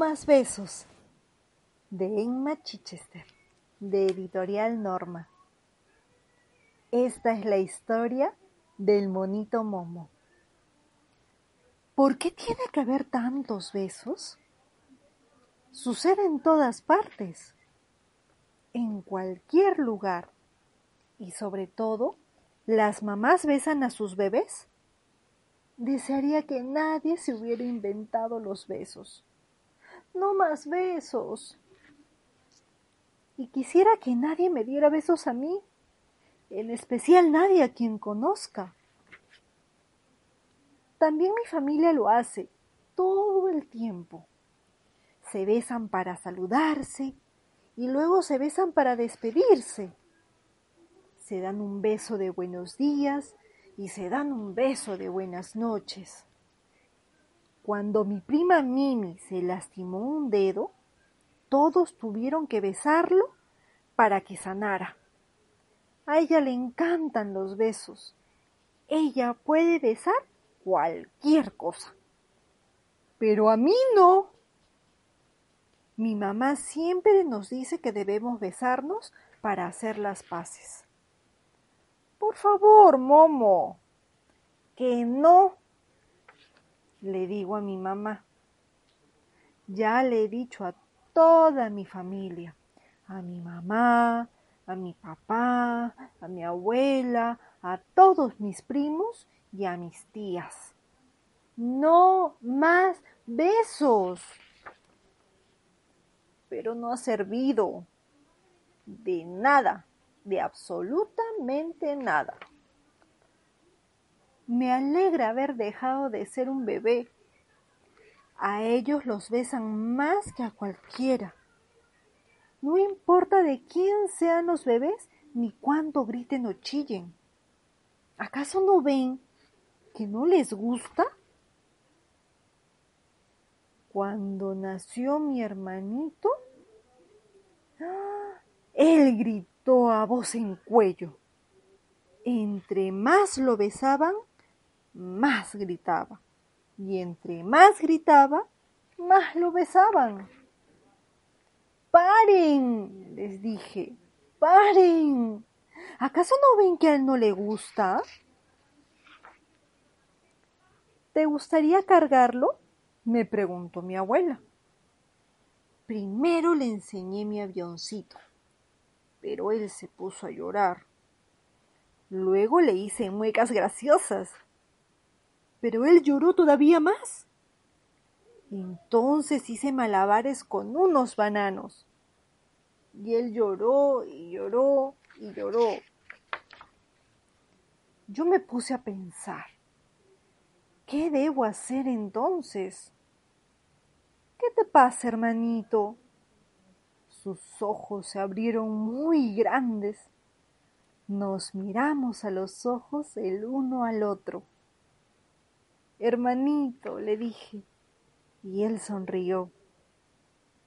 más besos de Emma Chichester, de Editorial Norma. Esta es la historia del monito Momo. ¿Por qué tiene que haber tantos besos? Sucede en todas partes, en cualquier lugar. Y sobre todo, ¿las mamás besan a sus bebés? Desearía que nadie se hubiera inventado los besos. No más besos. Y quisiera que nadie me diera besos a mí, en especial nadie a quien conozca. También mi familia lo hace todo el tiempo. Se besan para saludarse y luego se besan para despedirse. Se dan un beso de buenos días y se dan un beso de buenas noches. Cuando mi prima Mimi se lastimó un dedo, todos tuvieron que besarlo para que sanara. A ella le encantan los besos. Ella puede besar cualquier cosa. Pero a mí no. Mi mamá siempre nos dice que debemos besarnos para hacer las paces. Por favor, Momo. Que no. Le digo a mi mamá. Ya le he dicho a toda mi familia, a mi mamá, a mi papá, a mi abuela, a todos mis primos y a mis tías. No más besos. Pero no ha servido de nada, de absolutamente nada. Me alegra haber dejado de ser un bebé. A ellos los besan más que a cualquiera. No importa de quién sean los bebés ni cuánto griten o chillen. ¿Acaso no ven que no les gusta? Cuando nació mi hermanito, ¡ah! él gritó a voz en cuello. Entre más lo besaban, más gritaba. Y entre más gritaba, más lo besaban. ¡Paren! les dije. ¡Paren! ¿Acaso no ven que a él no le gusta? ¿Te gustaría cargarlo? me preguntó mi abuela. Primero le enseñé mi avioncito, pero él se puso a llorar. Luego le hice muecas graciosas, pero él lloró todavía más. Entonces hice malabares con unos bananos. Y él lloró y lloró y lloró. Yo me puse a pensar, ¿qué debo hacer entonces? ¿Qué te pasa, hermanito? Sus ojos se abrieron muy grandes. Nos miramos a los ojos el uno al otro. Hermanito, le dije, y él sonrió.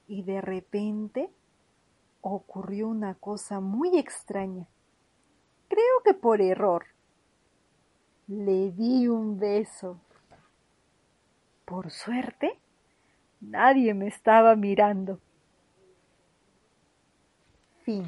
Y de repente ocurrió una cosa muy extraña. Creo que por error. Le di un beso. Por suerte, nadie me estaba mirando. Fin.